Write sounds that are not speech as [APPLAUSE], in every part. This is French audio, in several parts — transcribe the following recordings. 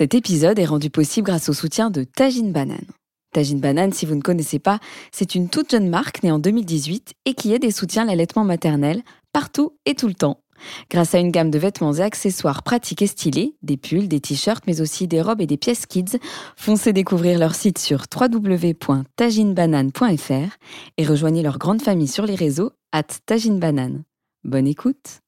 Cet épisode est rendu possible grâce au soutien de Tajine Banane. Tajine Banane, si vous ne connaissez pas, c'est une toute jeune marque née en 2018 et qui aide et soutient l'allaitement maternel partout et tout le temps. Grâce à une gamme de vêtements et accessoires pratiques et stylés, des pulls, des t-shirts, mais aussi des robes et des pièces kids, foncez découvrir leur site sur www.taginebanane.fr et rejoignez leur grande famille sur les réseaux at taginebanane. Bonne écoute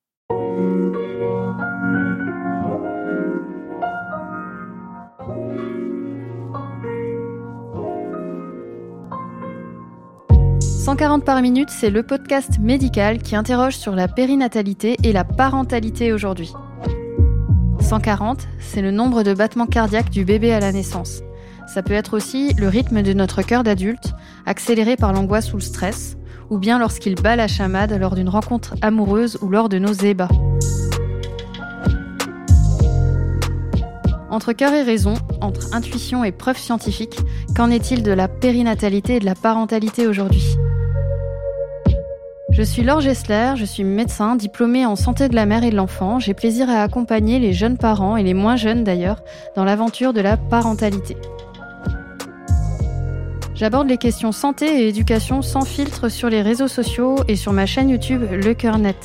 140 par minute, c'est le podcast médical qui interroge sur la périnatalité et la parentalité aujourd'hui. 140, c'est le nombre de battements cardiaques du bébé à la naissance. Ça peut être aussi le rythme de notre cœur d'adulte, accéléré par l'angoisse ou le stress, ou bien lorsqu'il bat la chamade lors d'une rencontre amoureuse ou lors de nos ébats. Entre cœur et raison, entre intuition et preuves scientifiques, qu'en est-il de la périnatalité et de la parentalité aujourd'hui? Je suis Laure Gessler, je suis médecin diplômée en santé de la mère et de l'enfant. J'ai plaisir à accompagner les jeunes parents et les moins jeunes d'ailleurs dans l'aventure de la parentalité. J'aborde les questions santé et éducation sans filtre sur les réseaux sociaux et sur ma chaîne YouTube Le Cœur Net.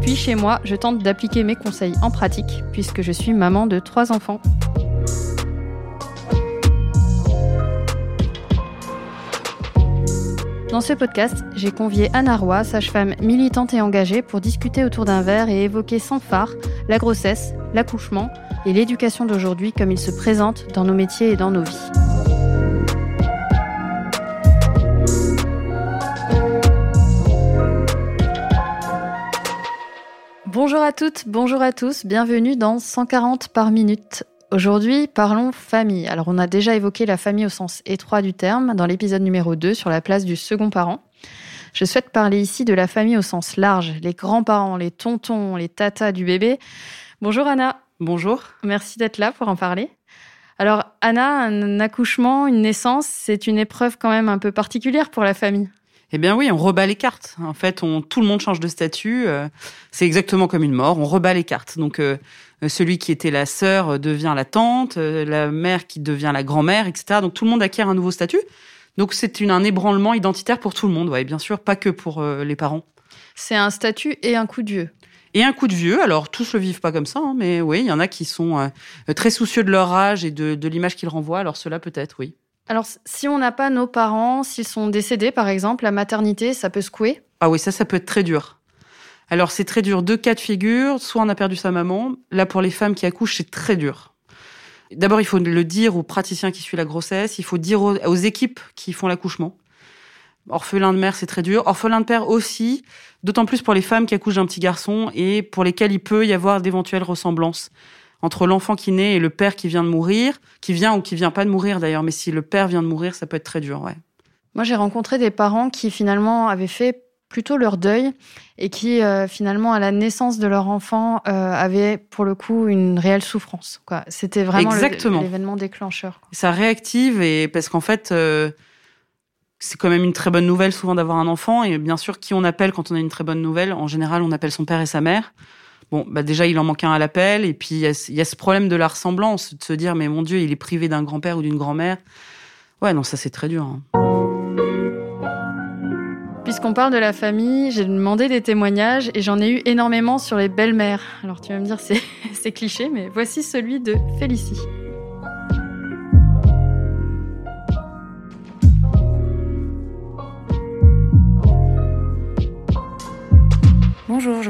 Puis chez moi, je tente d'appliquer mes conseils en pratique puisque je suis maman de trois enfants. Dans ce podcast, j'ai convié Anna Roy, sage-femme militante et engagée, pour discuter autour d'un verre et évoquer sans phare la grossesse, l'accouchement et l'éducation d'aujourd'hui comme ils se présentent dans nos métiers et dans nos vies. Bonjour à toutes, bonjour à tous, bienvenue dans 140 par minute, Aujourd'hui, parlons famille. Alors, on a déjà évoqué la famille au sens étroit du terme dans l'épisode numéro 2 sur la place du second parent. Je souhaite parler ici de la famille au sens large, les grands-parents, les tontons, les tatas du bébé. Bonjour Anna. Bonjour. Merci d'être là pour en parler. Alors Anna, un accouchement, une naissance, c'est une épreuve quand même un peu particulière pour la famille. Eh bien oui, on rebat les cartes. En fait, on, tout le monde change de statut. Euh, c'est exactement comme une mort. On rebat les cartes. Donc euh, celui qui était la sœur devient la tante, euh, la mère qui devient la grand-mère, etc. Donc tout le monde acquiert un nouveau statut. Donc c'est un ébranlement identitaire pour tout le monde, ouais, bien sûr, pas que pour euh, les parents. C'est un statut et un coup de vieux. Et un coup de vieux, alors tous le vivent pas comme ça, hein, mais oui, il y en a qui sont très soucieux de leur âge et de, de l'image qu'ils renvoient, alors cela peut-être, oui. Alors si on n'a pas nos parents, s'ils sont décédés par exemple, la maternité, ça peut secouer? Ah oui, ça, ça peut être très dur. Alors c'est très dur. Deux cas de figure. Soit on a perdu sa maman. Là pour les femmes qui accouchent, c'est très dur. D'abord, il faut le dire aux praticiens qui suivent la grossesse. Il faut dire aux, équipes qui font l'accouchement. Orphelin de mère, c'est très dur. Orphelin de père aussi, d'autant plus pour les femmes qui accouchent d'un petit garçon et pour lesquelles il peut y avoir d'éventuelles ressemblances entre l'enfant qui naît et le père qui vient de mourir, qui vient ou qui vient pas de mourir d'ailleurs, mais si le père vient de mourir, ça peut être très dur, ouais. Moi, j'ai rencontré des parents qui finalement avaient fait plutôt leur deuil et qui euh, finalement à la naissance de leur enfant euh, avaient pour le coup une réelle souffrance. Quoi. C'était vraiment l'événement déclencheur. Ça réactive et parce qu'en fait euh, c'est quand même une très bonne nouvelle souvent d'avoir un enfant et bien sûr qui on appelle quand on a une très bonne nouvelle? En général on appelle son père et sa mère. Bon bah déjà il en manque un à l'appel et puis il y, a ce problème de la ressemblance de se dire mais mon dieu il est privé d'un grand-père ou d'une grand-mère. Ouais non ça c'est très dur. Hein. Puisqu'on parle de la famille, j'ai demandé des témoignages et j'en ai eu énormément sur les belles-mères. Alors tu vas me dire c'est [LAUGHS] cliché, mais voici celui de Félicie.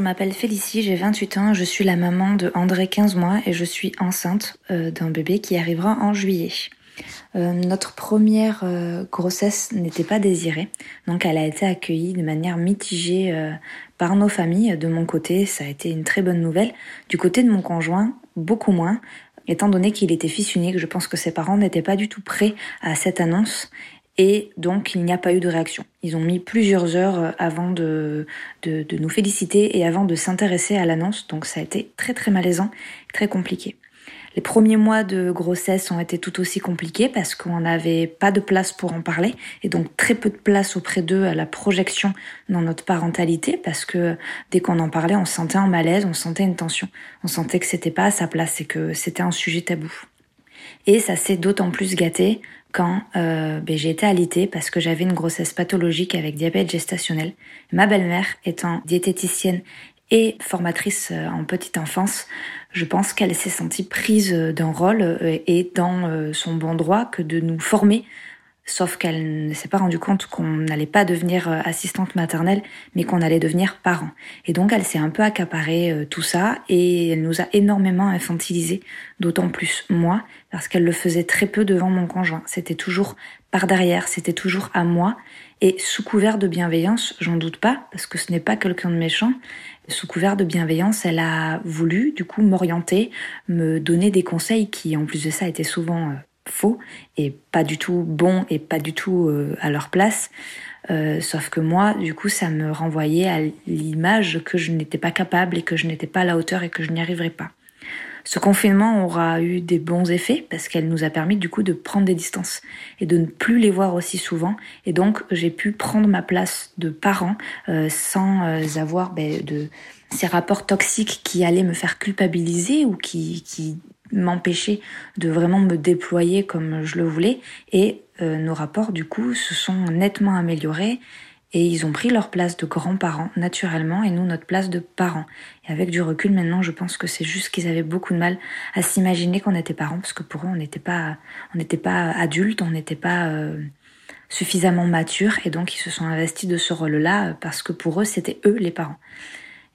M'appelle Félicie, j'ai 28 ans, je suis la maman de André 15 mois et je suis enceinte euh, d'un bébé qui arrivera en juillet. Euh, notre première euh, grossesse n'était pas désirée, donc elle a été accueillie de manière mitigée par nos familles. De mon côté, ça a été une très bonne nouvelle. Du côté de mon conjoint, beaucoup moins, étant donné qu'il était fils unique. Je pense que ses parents n'étaient pas du tout prêts à cette annonce. Et donc, il n'y a pas eu de réaction. Ils ont mis plusieurs heures avant de, de, nous féliciter et avant de s'intéresser à l'annonce. Donc, ça a été très, très malaisant, très compliqué. Les premiers mois de grossesse ont été tout aussi compliqués parce qu'on n'avait pas de place pour en parler et donc très peu de place auprès d'eux à la projection dans notre parentalité parce que dès qu'on en parlait, on sentait un malaise, on sentait une tension, on sentait que c'était pas à sa place et que c'était un sujet tabou. Et ça s'est d'autant plus gâté quand euh, ben, j'ai été alitée parce que j'avais une grossesse pathologique avec diabète gestationnel. Ma belle-mère étant diététicienne et formatrice euh, en petite enfance, je pense qu'elle s'est sentie prise d'un rôle euh, et dans euh, son bon droit que de nous former Sauf qu'elle ne s'est pas rendue compte qu'on n'allait pas devenir assistante maternelle, mais qu'on allait devenir parent. Et donc elle s'est un peu accaparée tout ça et elle nous a énormément infantilisés, d'autant plus moi, parce qu'elle le faisait très peu devant mon conjoint. C'était toujours par derrière, c'était toujours à moi. Et sous couvert de bienveillance, j'en doute pas, parce que ce n'est pas quelqu'un de méchant, sous couvert de bienveillance, elle a voulu du coup m'orienter, me donner des conseils qui en plus de ça étaient souvent euh, faux et pas du tout bons et pas du tout euh, à leur place. Euh, sauf que moi, du coup, ça me renvoyait à l'image que je n'étais pas capable et que je n'étais pas à la hauteur et que je n'y arriverais pas. Ce confinement aura eu des bons effets parce qu'elle nous a permis du coup de prendre des distances et de ne plus les voir aussi souvent. Et donc j'ai pu prendre ma place de parent euh, sans euh, avoir ben, de ces rapports toxiques qui allaient me faire culpabiliser ou qui, qui m'empêchaient de vraiment me déployer comme je le voulais. Et euh, nos rapports du coup se sont nettement améliorés et ils ont pris leur place de grands-parents naturellement et nous notre place de parents. Et avec du recul maintenant, je pense que c'est juste qu'ils avaient beaucoup de mal à s'imaginer qu'on était parents parce que pour eux on n'était pas on n'était pas adultes, on n'était pas euh, suffisamment matures et donc ils se sont investis de ce rôle-là parce que pour eux c'était eux les parents.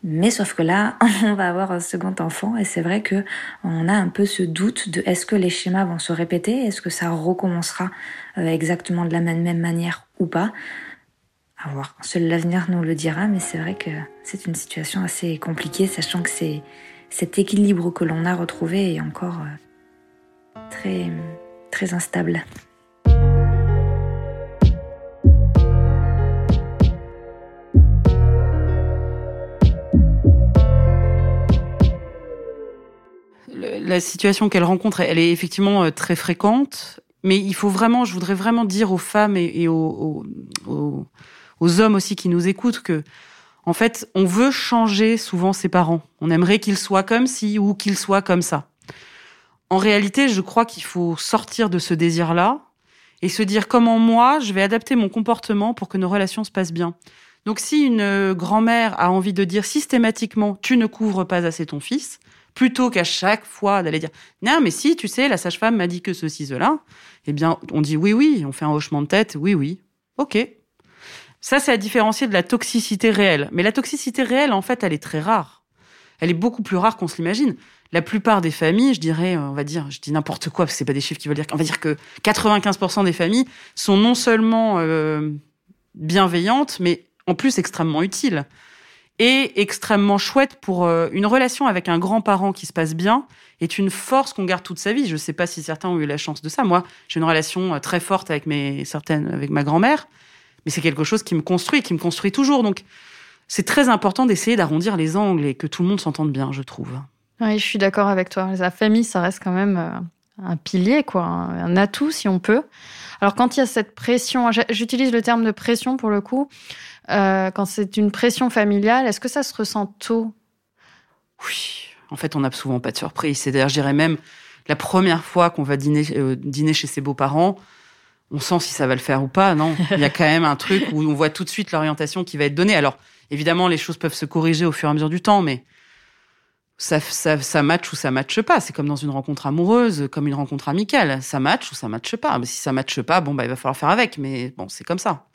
Mais sauf que là, [LAUGHS] on va avoir un second enfant et c'est vrai que on a un peu ce doute de est-ce que les schémas vont se répéter, est-ce que ça recommencera euh, exactement de la même manière ou pas. Seul l'avenir nous le dira, mais c'est vrai que c'est une situation assez compliquée, sachant que c'est cet équilibre que l'on a retrouvé est encore euh, très, instable. La situation qu'elle rencontre, elle est effectivement euh, très fréquente, mais il faut vraiment, je voudrais vraiment dire aux femmes et, aux hommes aussi qui nous écoutent que, en fait, on veut changer souvent ses parents. On aimerait qu'ils soient comme ci ou qu'ils soient comme ça. En réalité, je crois qu'il faut sortir de ce désir-là et se dire comment moi, je vais adapter mon comportement pour que nos relations se passent bien. Donc si une grand-mère a envie de dire systématiquement tu ne couvres pas assez ton fils, plutôt qu'à chaque fois d'aller dire non mais si tu sais la sage-femme m'a dit que ceci cela, eh bien on dit oui oui, on fait un hochement de tête, oui oui. OK, ça, c'est à différencier de la toxicité réelle. Mais la toxicité réelle, en fait, elle est très rare. Elle est beaucoup plus rare qu'on se l'imagine. La plupart des familles, je dirais, on va dire, je dis n'importe quoi, parce que c'est pas des chiffres qui veulent dire, on va dire que 95% des familles sont non seulement euh, bienveillantes, mais en plus extrêmement utiles et extrêmement chouettes pour euh, une relation avec un grand-parent qui se passe bien est une force qu'on garde toute sa vie. Je ne sais pas si certains ont eu la chance de ça. Moi, j'ai une relation euh, très forte avec mes certaines avec ma grand-mère mais c'est quelque chose qui me construit, qui me construit toujours. Donc, c'est très important d'essayer d'arrondir les angles et que tout le monde s'entende bien, je trouve. Oui, je suis d'accord avec toi. La famille, ça reste quand même euh, un pilier, quoi, un atout si on peut. Alors, quand il y a cette pression, j'utilise le terme de pression pour le coup, euh, quand c'est une pression familiale, est-ce que ça se ressent tôt? Oui, en fait, on n'a souvent pas de surprise. C'est d'ailleurs, je dirais même, la première fois qu'on va dîner, euh, dîner chez ses beaux-parents, on sent si ça va le faire ou pas, non Il y a quand même un truc où on voit tout de suite l'orientation qui va être donnée. Alors, évidemment, les choses peuvent se corriger au fur et à mesure du temps, mais ça, ça, ça ou ça matche pas. C'est comme dans une rencontre amoureuse, comme une rencontre amicale. Ça match ou ça matche pas. Mais si ça matche pas, bon, bah, il va falloir faire avec. Mais bon, c'est comme ça.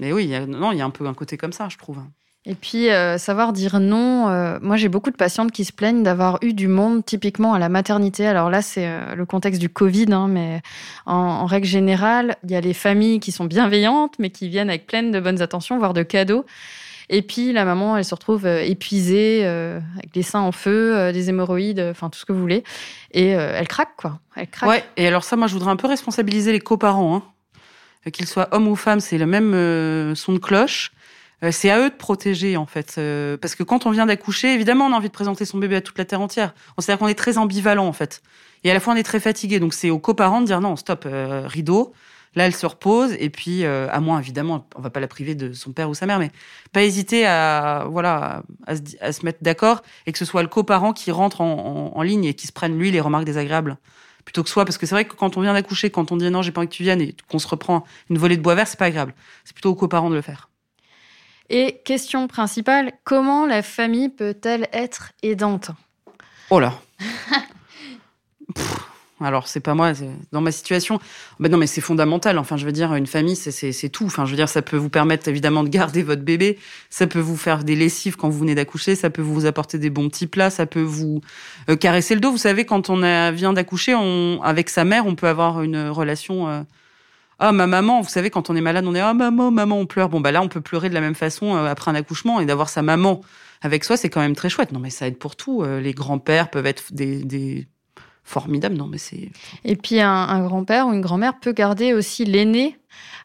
Mais oui, non, il y a un peu un côté comme ça, je trouve. Et puis, euh, savoir dire non. Euh, moi, j'ai beaucoup de patientes qui se plaignent d'avoir eu du monde, typiquement à la maternité. Alors là, c'est euh, le contexte du Covid, hein, mais en, règle générale, il y a les familles qui sont bienveillantes, mais qui viennent avec plein de bonnes attentions, voire de cadeaux. Et puis, la maman, elle se retrouve épuisée, avec les seins en feu, des hémorroïdes, enfin, tout ce que vous voulez. Et elle craque, quoi. Elle craque. Ouais, et alors ça, moi, je voudrais un peu responsabiliser les coparents. Hein. Qu'ils soient hommes ou femmes, c'est le même son de cloche c'est à eux de protéger en fait, euh, parce que quand on vient d'accoucher, évidemment, on a envie de présenter son bébé à toute la terre entière. C'est-à-dire qu'on est très ambivalent en fait, et à la fois on est très fatigué. Donc c'est aux coparents de dire non, stop, euh, rideau. Là, elle se repose, et puis à moins évidemment, on va pas la priver de son père ou sa mère, mais pas hésiter à voilà à se, à se mettre d'accord et que ce soit le coparent qui rentre en, en, en ligne et qui se prenne lui les remarques désagréables plutôt que soi, parce que c'est vrai que quand on vient d'accoucher, quand on dit non, j'ai pas envie que tu viennes et qu'on se reprend une volée de bois vert, c'est pas agréable. C'est plutôt aux coparents de le faire. Et question principale, comment la famille peut-elle être aidante? Oh là [LAUGHS] alors c'est pas moi, dans ma situation. Ben non, mais c'est fondamental. Enfin, je veux dire, une famille, c'est tout. Enfin, je veux dire, ça peut vous permettre évidemment de garder votre bébé, ça peut vous faire des lessives quand vous venez d'accoucher, ça peut vous apporter des bons petits plats, ça peut vous euh, caresser le dos. Vous savez, quand on vient d'accoucher, avec sa mère, on peut avoir une relation. Euh, ah ma maman, vous savez, quand on est malade, on est ah maman, maman, on pleure. Bon bah là, on peut pleurer de la même façon euh, après un accouchement et d'avoir sa maman avec soi, c'est quand même très chouette. Non mais ça aide pour tout. les grands-pères peuvent être des, des formidable. Non, mais c'est. Et puis un, grand-père ou une grand-mère peut garder aussi l'aîné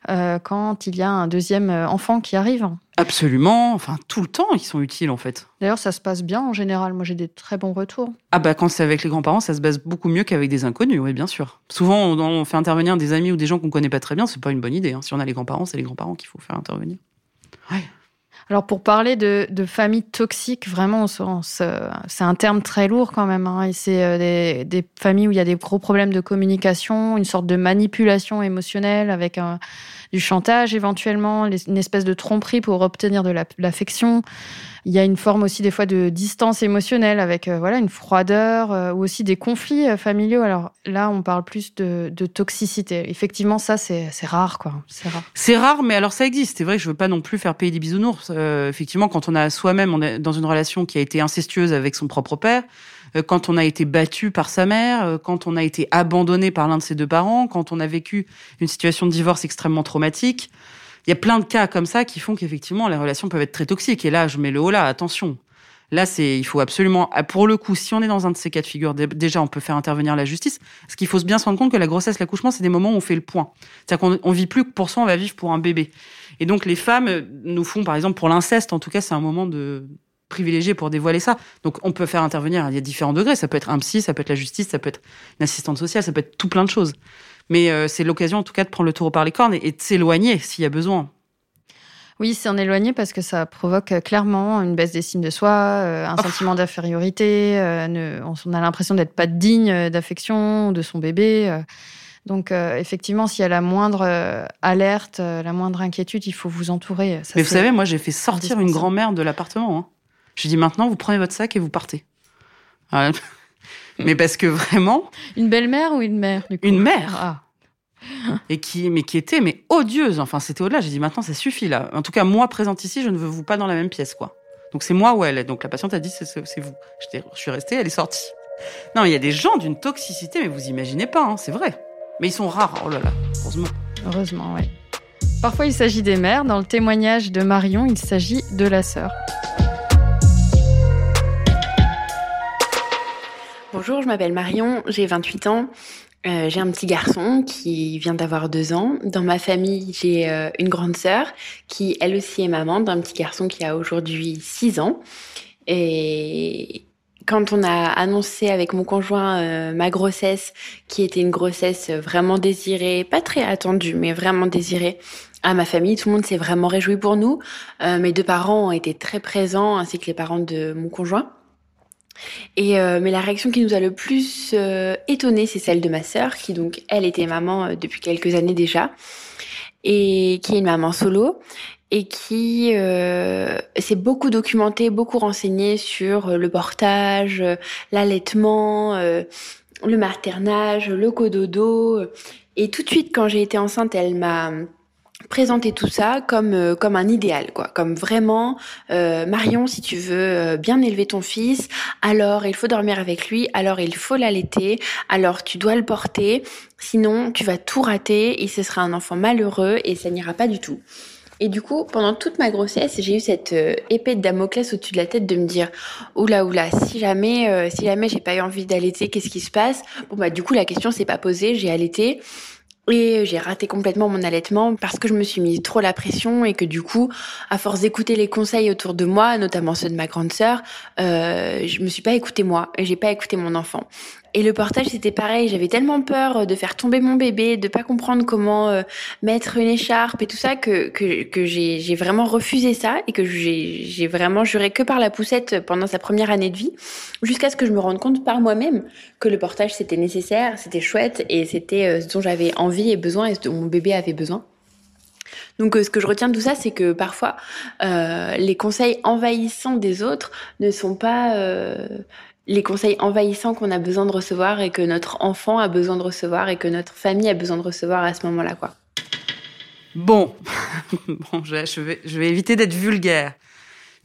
euh, quand il y a un deuxième euh, enfant qui arrive. Absolument, enfin tout le temps, ils sont utiles en fait. D'ailleurs, ça se passe bien en général. Moi, j'ai des très bons retours. Ah bah quand c'est avec les grands-parents, ça se passe beaucoup mieux qu'avec des inconnus, oui, bien sûr. Souvent, on, fait intervenir des amis ou des gens qu'on connaît pas très bien, c'est pas une bonne idée. Hein. Si on a les grands-parents, c'est les grands-parents qu'il faut faire intervenir. Ouais. Alors pour parler de, de famille toxique, vraiment, c'est un terme très lourd quand même. Hein, et c'est euh, des, des, familles où il y a des gros problèmes de communication, une sorte de manipulation émotionnelle avec un, du chantage éventuellement, une espèce de tromperie pour obtenir de l'affection. Il y a une forme aussi des fois de distance émotionnelle avec euh, voilà une froideur euh, ou aussi des conflits euh, familiaux. Alors là, on parle plus de, toxicité. Effectivement, ça c'est rare quoi. C'est rare. C'est rare, mais alors ça existe. C'est vrai que je veux pas non plus faire payer des bisounours. effectivement, quand on a soi-même on est dans une relation qui a été incestueuse avec son propre père, quand on a été battu par sa mère, quand on a été abandonné par l'un de ses deux parents, quand on a vécu une situation de divorce extrêmement traumatique il y a plein de cas comme ça qui font qu'effectivement les relations peuvent être très toxiques. Et là, je mets le haut là, attention. Là, c'est, il faut absolument, ah, pour le coup, si on est dans un de ces cas de figure, déjà, on peut faire intervenir la justice. Parce qu'il faut bien se rendre compte que la grossesse, l'accouchement, c'est des moments où on fait le point. C'est-à-dire qu'on on vit plus pour soi, on va vivre pour un bébé. Et donc, les femmes nous font, par exemple, pour l'inceste, en tout cas, c'est un moment de privilégié pour dévoiler ça. Donc, on peut faire intervenir, il y a différents degrés. Ça peut être un psy, ça peut être la justice, ça peut être une assistante sociale, ça peut être tout plein de choses. Mais euh, c'est l'occasion, en tout cas, de prendre le taureau par les cornes et, de s'éloigner s'il y a besoin. Oui, s'en éloigner parce que ça provoque euh, clairement une baisse d'estime de soi, euh, un sentiment d'infériorité. on a l'impression d'être pas digne d'affection de son bébé. Donc, effectivement, s'il y a la moindre alerte, la moindre inquiétude, il faut vous entourer. Mais vous savez, moi, j'ai fait sortir une grand-mère de l'appartement. Hein. J'ai dit maintenant, vous prenez votre sac et vous partez. [LAUGHS] mais parce que vraiment. Une belle-mère ou une mère du coup Une mère. Ah. Et qui, mais qui était mais odieuse. Enfin, c'était au-delà. J'ai dit maintenant, ça suffit là. En tout cas, moi présente ici, je ne veux vous pas dans la même pièce, quoi. Donc c'est moi ou elle est. Donc la patiente a dit c'est vous. Je suis restée, elle est sortie. Non, il y a des gens d'une toxicité, mais vous imaginez pas, hein, c'est vrai. Mais ils sont rares. Oh là là, heureusement. Heureusement, oui. Parfois, il s'agit des mères. Dans le témoignage de Marion, il s'agit de la sœur. Bonjour, je m'appelle Marion, j'ai 28 ans. Euh, j'ai un petit garçon qui vient d'avoir deux ans. Dans ma famille, j'ai euh, une grande sœur qui, elle aussi, est maman d'un petit garçon qui a aujourd'hui 6 ans. Et quand on a annoncé avec mon conjoint euh, ma grossesse, qui était une grossesse vraiment désirée, pas très attendue, mais vraiment désirée, à ma famille, tout le monde s'est vraiment réjoui pour nous. mes deux parents ont été très présents, ainsi que les parents de mon conjoint. Et euh, mais la réaction qui nous a le plus euh, étonné, c'est celle de ma sœur, qui donc elle était maman euh, depuis quelques années déjà, et qui est une maman solo et qui s'est beaucoup documentée, beaucoup renseignée sur le portage, l'allaitement, le maternage, le cododo. Et tout de suite, quand j'ai été enceinte, elle m'a présenter tout ça comme euh, comme un idéal quoi. Comme vraiment euh, Marion si tu veux euh, bien élever ton fils alors il faut dormir avec lui alors il faut l'allaiter alors tu dois le porter sinon tu vas tout rater et ce sera un enfant malheureux et ça n'ira pas du tout. Et du coup, pendant toute ma grossesse, j'ai eu cette épée de Damoclès au-dessus de la tête de me dire oula oula, si jamais si jamais j'ai pas eu envie d'allaiter, qu'est-ce qui se passe? Bon bah du coup la question s'est pas posée, j'ai allaité Et j'ai raté complètement mon allaitement parce que je me suis mis trop la pression et que du coup, à force d'écouter les conseils autour de moi, notamment ceux de ma grande sœur, euh, je me suis pas écouté moi et j'ai pas écouté mon enfant. Et le portage, c'était pareil. J'avais tellement peur de faire tomber mon bébé, de pas comprendre comment euh, mettre une écharpe et tout ça que que, que j'ai vraiment refusé ça et que j'ai vraiment juré que par la poussette pendant sa première année de vie, jusqu'à ce que je me rende compte par moi-même que le portage c'était nécessaire, c'était chouette et c'était euh, ce dont j'avais envie et besoin et ce dont mon bébé avait besoin. Donc euh, ce que je retiens de tout ça, c'est que parfois euh, les conseils envahissants des autres ne sont pas euh, les conseils envahissants qu'on a besoin de recevoir et que notre enfant a besoin de recevoir et que notre famille a besoin de recevoir à ce moment-là, quoi. Bon, [LAUGHS] bon, je vais, je vais éviter d'être vulgaire.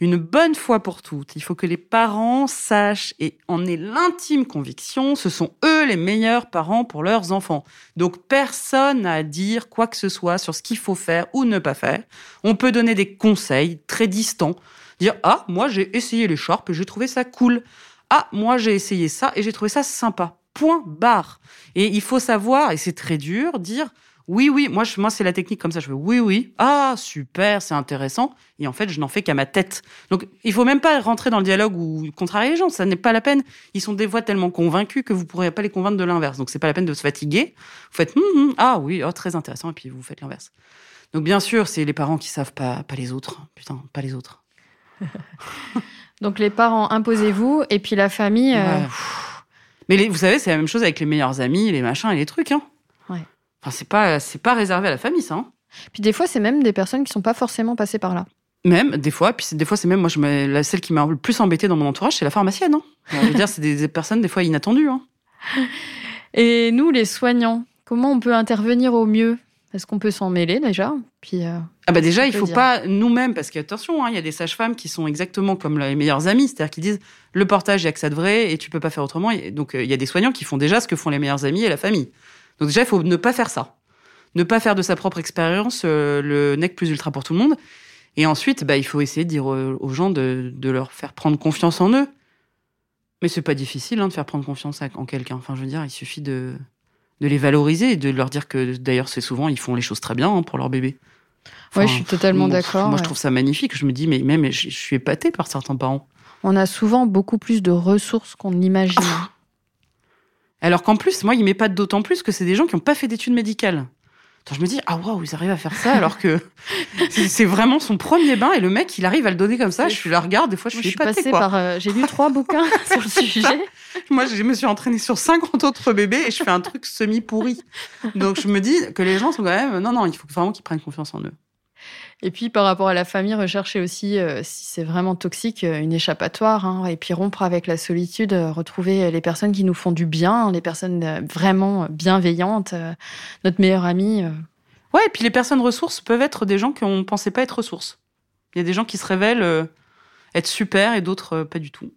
Une bonne fois pour toutes, il faut que les parents sachent et en aient l'intime conviction, ce sont eux les meilleurs parents pour leurs enfants. Donc personne n'a à dire quoi que ce soit sur ce qu'il faut faire ou ne pas faire. On peut donner des conseils très distants, dire ah moi j'ai essayé l'écharpe et j'ai trouvé ça cool. Ah, moi j'ai essayé ça et j'ai trouvé ça sympa. Point barre. Et il faut savoir, et c'est très dur, dire oui, oui, moi, moi c'est la technique comme ça. Je fais oui, oui, ah, super, c'est intéressant. Et en fait, je n'en fais qu'à ma tête. Donc, il faut même pas rentrer dans le dialogue ou contrarier les gens. Ça n'est pas la peine. Ils sont des fois tellement convaincus que vous pourrez pas les convaincre de l'inverse. Donc, c'est pas la peine de se fatiguer. Vous faites hum, hum, ah oui, oh, très intéressant. Et puis, vous faites l'inverse. Donc, bien sûr, c'est les parents qui savent pas, pas les autres. Putain, pas les autres. [LAUGHS] Donc les parents, imposez-vous, et puis la famille. Euh, Mais vous savez, c'est la même chose avec les meilleurs amis, les machins et les trucs. Hein. Ouais. Enfin, c'est pas, c'est pas réservé à la famille, ça. Hein. Puis des fois, c'est même des personnes qui sont pas forcément passées par là. Même, des fois. Puis des fois, c'est même, moi, je la celle qui m'a le plus embêtée dans mon entourage, c'est la pharmacienne. Hein. [LAUGHS] Je veux dire, c'est des, personnes, des fois, inattendues. Hein. Et nous, les soignants, comment on peut intervenir au mieux? Est-ce qu'on peut s'en mêler déjà? Puis euh, ah bah déjà, il faut pas nous-mêmes, parce qu'attention, hein, il y a des sages-femmes qui sont exactement comme les meilleurs amis, c'est-à-dire qu'ils disent le portage, il y a que ça de vrai et tu peux pas faire autrement. donc euh, il y a des soignants qui font déjà ce que font les meilleurs amis et la famille. Donc déjà, il faut ne pas faire ça, ne pas faire de sa propre expérience euh, le nec plus ultra pour tout le monde. Et ensuite, bah, il faut essayer de dire aux gens de, de leur faire prendre confiance en eux. Mais c'est pas difficile hein, de faire prendre confiance en quelqu'un. Enfin, je veux dire, il suffit de de les valoriser et de leur dire que d'ailleurs c'est souvent ils font les choses très bien hein, pour leur bébé. ouais, je suis totalement d'accord. Moi, je trouve ça magnifique. Je me dis, mais même, je, suis épatée par certains parents. On a souvent beaucoup plus de ressources qu'on n'imagine. Alors qu'en plus, moi, il m'épate d'autant plus que c'est des gens qui n'ont pas fait d'études médicales je me dis, ah waouh, ils arrivent à faire ça alors que [LAUGHS] c'est vraiment son premier bain et le mec, il arrive à le donner comme ça. Je suis la regarde, des fois, je suis, épatée, par. Euh, j'ai lu trois bouquins [LAUGHS] sur le sujet. [LAUGHS] Moi, je me suis entraînée sur 50 autres bébés et je fais un truc semi pourri. Donc, je me dis que les gens sont quand même. Non, non, il faut vraiment qu'ils prennent confiance en eux. Et puis par rapport à la famille, rechercher aussi, euh, si c'est vraiment toxique, euh, une échappatoire. Hein, et puis rompre avec la solitude, euh, retrouver les personnes qui nous font du bien, les personnes vraiment bienveillantes, notre meilleur ami. Ouais, et puis les personnes ressources peuvent être des gens qu'on ne pensait pas être ressources. Il y a des gens qui se révèlent être super et d'autres pas du tout.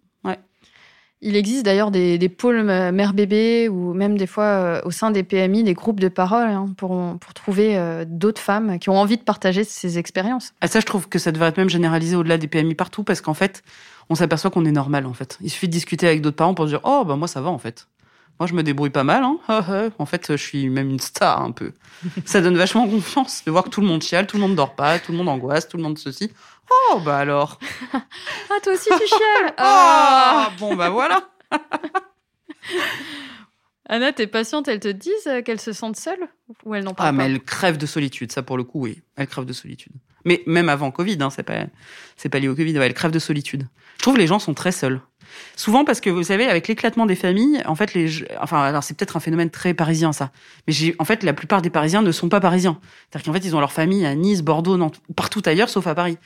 Il existe d'ailleurs des, pôles mère-bébé ou même des fois euh, au sein des PMI des groupes de parole hein, pour, pour trouver euh, d'autres femmes qui ont envie de partager ces expériences. Ah, ça, je trouve que ça devrait être même généralisé au-delà des PMI partout parce qu'en fait, on s'aperçoit qu'on est normal en fait. Il suffit de discuter avec d'autres parents pour dire Oh, bah moi ça va en fait. Moi, je me débrouille pas mal. Hein. En fait, je suis même une star un peu. Ça donne vachement confiance de voir que tout le monde chiale, tout le monde dort pas, tout le monde angoisse, tout le monde ceci. Oh, bah alors. ah, toi aussi, tu chiales. Ah, bon, bah voilà. Anna, tes patientes, elles te disent qu'elles se sentent seules ou elles n'ont pas Ah, mais elles crèvent de solitude, ça pour le coup, oui. Elles crèvent de solitude. Mais même avant Covid, hein, c'est pas, c'est pas lié au Covid, elles crèvent de solitude. Je trouve que les gens sont très seuls. Souvent parce que vous savez, avec l'éclatement des familles, en fait, les, enfin, alors c'est peut-être un phénomène très parisien ça, mais j'ai, en fait, la plupart des Parisiens ne sont pas parisiens. C'est-à-dire qu'en fait, ils ont leur famille à Nice, Bordeaux, Nantes, partout ailleurs, sauf à Paris.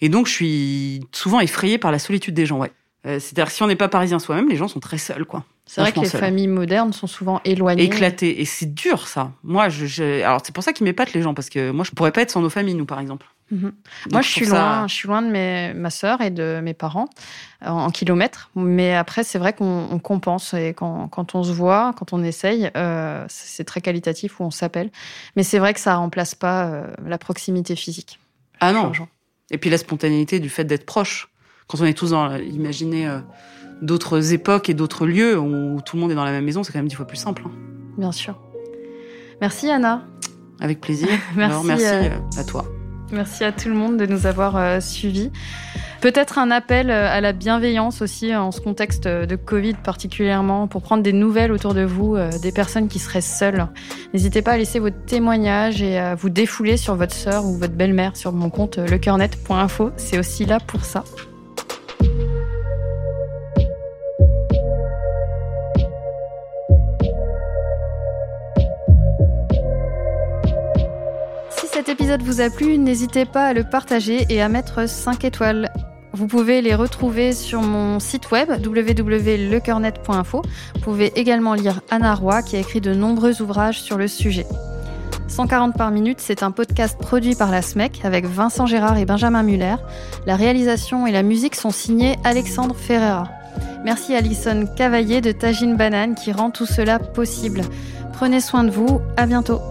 Et donc, je suis souvent effrayée par la solitude des gens, ouais. Euh, c'est-à-dire que si on n'est pas parisien soi-même, les gens sont très seuls, quoi. C'est vrai que les familles modernes sont souvent éloignées. Éclatées. Et c'est dur, ça. Moi, je, alors c'est pour ça qu'ils m'épatent, les gens, parce que moi, je pourrais pas être sans nos familles, nous, par exemple. Mhm. Moi, je suis loin, je suis loin de mes, ma sœur et de mes parents en, kilomètres. Mais après, c'est vrai qu'on compense et quand, quand, on se voit, quand on essaye, euh, c'est très qualitatif où on s'appelle. Mais c'est vrai que ça remplace pas euh, la proximité physique. Ah non. Et puis la spontanéité du fait d'être proche. Quand on est tous dans, imaginez euh, d'autres époques et d'autres lieux où tout le monde est dans la même maison, c'est quand même dix fois plus simple. Hein. Bien sûr. Merci Anna. Avec plaisir. [LAUGHS] merci, Alors, merci à toi. Merci à tout le monde de nous avoir euh, suivis. Peut-être un appel euh, à la bienveillance aussi en ce contexte de Covid particulièrement pour prendre des nouvelles autour de vous, euh, des personnes qui seraient seules. N'hésitez pas à laisser votre témoignage et à vous défouler sur votre sœur ou votre belle-mère sur mon compte lecoeurnet.info. C'est aussi là pour ça. Cet épisode vous a plu, n'hésitez pas à le partager et à mettre 5 étoiles. Vous pouvez les retrouver sur mon site web www.lecoeurnet.info. Vous pouvez également lire Anna Roy qui a écrit de nombreux ouvrages sur le sujet. 140 par minute, c'est un podcast produit par la SMEC avec Vincent Gérard et Benjamin Muller. La réalisation et la musique sont signés Alexandre Ferreira. Merci Alison Cavaillé de Tagine Banane qui rend tout cela possible. Prenez soin de vous, à bientôt.